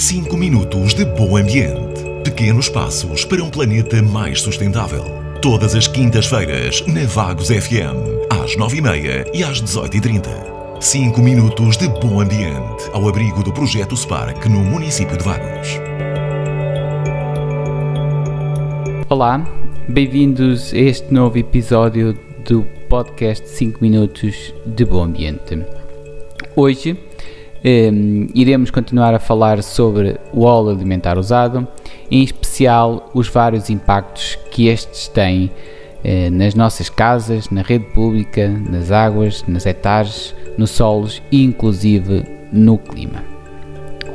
5 minutos de bom ambiente. Pequenos passos para um planeta mais sustentável. Todas as quintas-feiras, na Vagos FM, às 9h30 e às 18h30. 5 minutos de bom ambiente, ao abrigo do projeto Spark no município de Vagos. Olá, bem-vindos a este novo episódio do podcast 5 minutos de bom ambiente. Hoje um, iremos continuar a falar sobre o óleo alimentar usado, em especial os vários impactos que estes têm eh, nas nossas casas, na rede pública, nas águas, nas hectares, nos solos e inclusive no clima.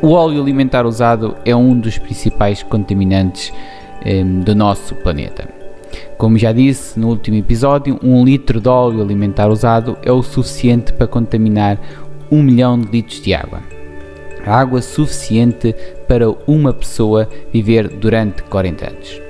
O óleo alimentar usado é um dos principais contaminantes do nosso planeta. Como já disse no último episódio, um litro de óleo alimentar usado é o suficiente para contaminar 1 milhão de litros de água. Água suficiente para uma pessoa viver durante 40 anos.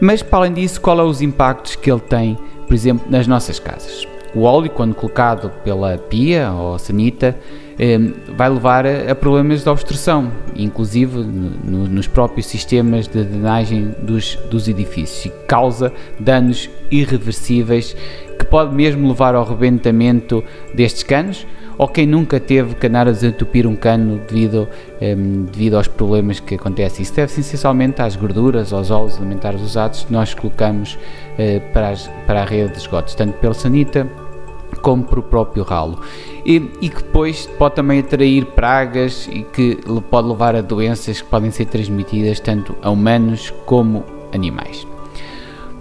Mas, para além disso, qual é os impactos que ele tem, por exemplo, nas nossas casas? O óleo, quando colocado pela pia ou sanita, eh, vai levar a, problemas de obstrução, inclusive no, nos próprios sistemas de drenagem dos, dos edifícios, e causa danos irreversíveis que pode mesmo levar ao rebentamento destes canos ou quem nunca teve canar a desentupir um cano devido, um, ehm, devido aos problemas que acontecem. Isso deve-se essencialmente às gorduras, aos óleos alimentares usados que nós colocamos uh, para, as, para a rede de esgotos, tanto pela sanita como para o próprio ralo. E, e, que depois pode também atrair pragas e que pode levar a doenças que podem ser transmitidas tanto a humanos como animais.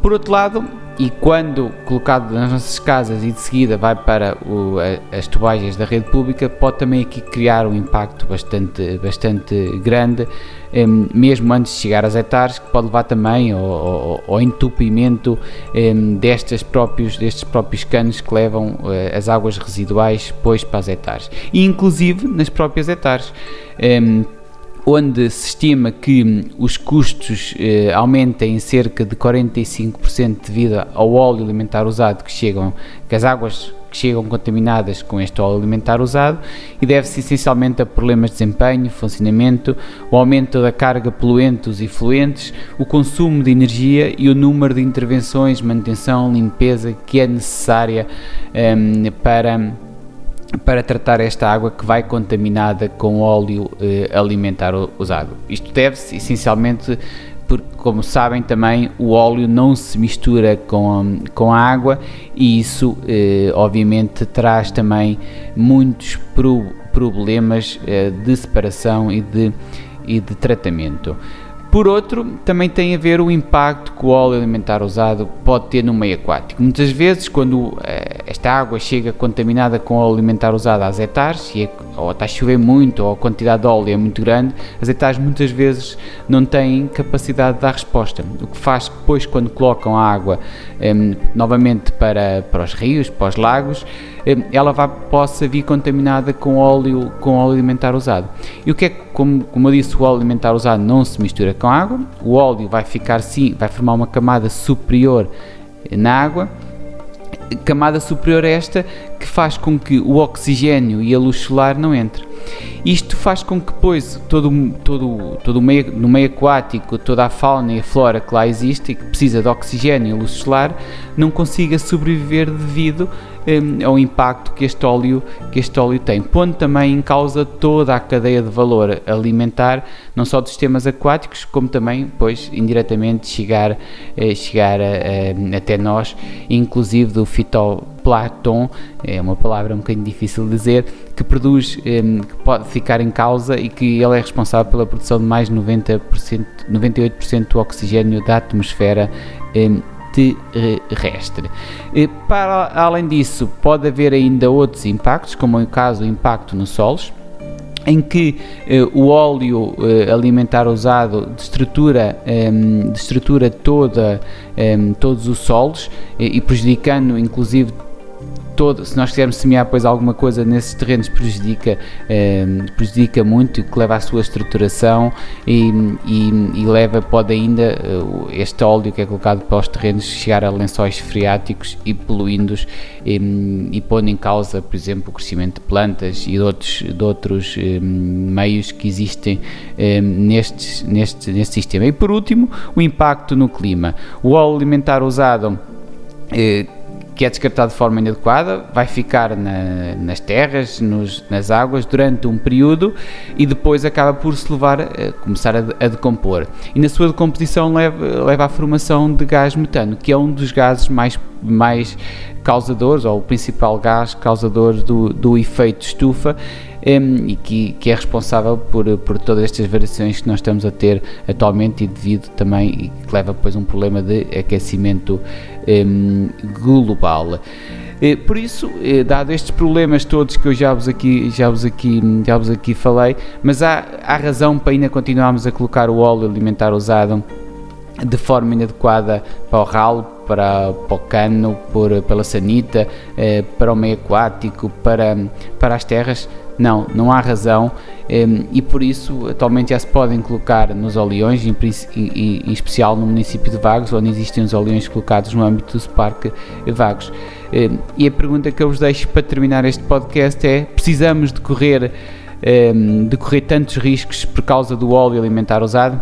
Por outro lado, e quando colocado nas nossas casas e de seguida vai para o, as tubagens da rede pública, pode também aqui criar um impacto bastante, bastante grande, mesmo antes de chegar às hectares, que pode levar também ao, ao, ao entupimento destes, próprios, destes próprios canos que levam eh, as águas residuais depois para as hectares, e inclusive nas próprias hectares onde se estima que os custos eh, aumentem em cerca de 45% devido ao óleo alimentar usado que chegam, que as águas que chegam contaminadas com este óleo alimentar usado e deve-se essencialmente a problemas de desempenho, funcionamento, o aumento da carga poluentes e fluentes, o consumo de energia e o número de intervenções, manutenção, limpeza que é necessária eh, para para tratar esta água que vai contaminada com óleo eh, alimentar usado. Isto deve-se essencialmente porque, como sabem também, o óleo não se mistura com, com a água e isso, eh, obviamente, traz também muitos pro, problemas eh, de separação e de, e de tratamento. Por outro, também tem a ver o impacto que o óleo alimentar usado pode ter no meio aquático. Muitas vezes, quando eh, esta água chega contaminada com óleo alimentar usado às hectares, e é, ou está a chover muito, ou a quantidade de óleo é muito grande, as hectares muitas vezes não têm capacidade de dar resposta. O que faz depois, quando colocam a água eh, novamente para, para os rios, para os lagos, ela vá, possa vir contaminada com óleo, com óleo alimentar usado. E o que é que, como, como eu disse, o óleo alimentar usado não se mistura com água, o óleo vai ficar sim, vai formar uma camada superior na água, camada superior a esta que faz com que o oxigênio e a luz solar não entrem. Isto faz com que depois todo, todo, todo o meio, no meio aquático, toda a fauna e a flora que lá existe e que precisa de oxigênio e luz solar não consiga sobreviver devido um, ao impacto que este, óleo, que este óleo tem, pondo também em causa toda a cadeia de valor alimentar, não só dos sistemas aquáticos, como também, pois, indiretamente chegar, eh, chegar a, a, até nós, inclusive do fitoplancton, é uma palavra um bocadinho difícil de dizer, que produz, que pode ficar em causa e que ele é responsável pela produção de mais de 90%, 98% do oxigênio da atmosfera terrestre. Para além disso, pode haver ainda outros impactos, como é o caso do impacto nos solos, em que eh, o óleo eh, alimentar usado destrutura, eh, destrutura toda, todos os solos e prejudicando inclusive todo, se nós quisermos semear depois alguma coisa nesses terrenos prejudica, eh, prejudica muito, que leva à sua estruturação e, e, e leva, pode ainda este óleo que é colocado para os terrenos chegar a lençóis freáticos e poluindo-os e, e pondo em causa, por exemplo, o crescimento de plantas e de outros, de outros meios que existem neste, neste, neste sistema. E por último, o impacto no clima. O óleo alimentar usado eh, que é descartado de forma inadequada, vai ficar na, nas terras, nos, nas águas durante um período e depois acaba por se levar, a começar a, a, decompor. E na sua decomposição leva, leva à formação de gás metano, que é um dos gases mais, mais causadores, ou o principal gás causador do, do efeito estufa, um, e que, que, é responsável por, por todas estas variações que nós estamos a ter atualmente e devido também, e que leva depois um problema de aquecimento um, global. Por isso, eh, dado estes problemas todos que eu já vos aqui, já vos aqui, já vos aqui falei, mas há, há razão para ainda continuarmos a colocar o óleo alimentar usado de forma inadequada para o ralo, para, para o cano, por, pela sanita, eh, para o meio aquático, para, para as terras. Não, não há razão ehm, e por isso atualmente já se podem colocar nos oleões, em, em, especial no município de Vagos, onde existem os oleões colocados no âmbito do Spark Vagos. Ehm, e a pergunta que eu vos deixo para terminar este podcast é: precisamos de correr, ehm, de correr tantos riscos por causa do óleo alimentar usado?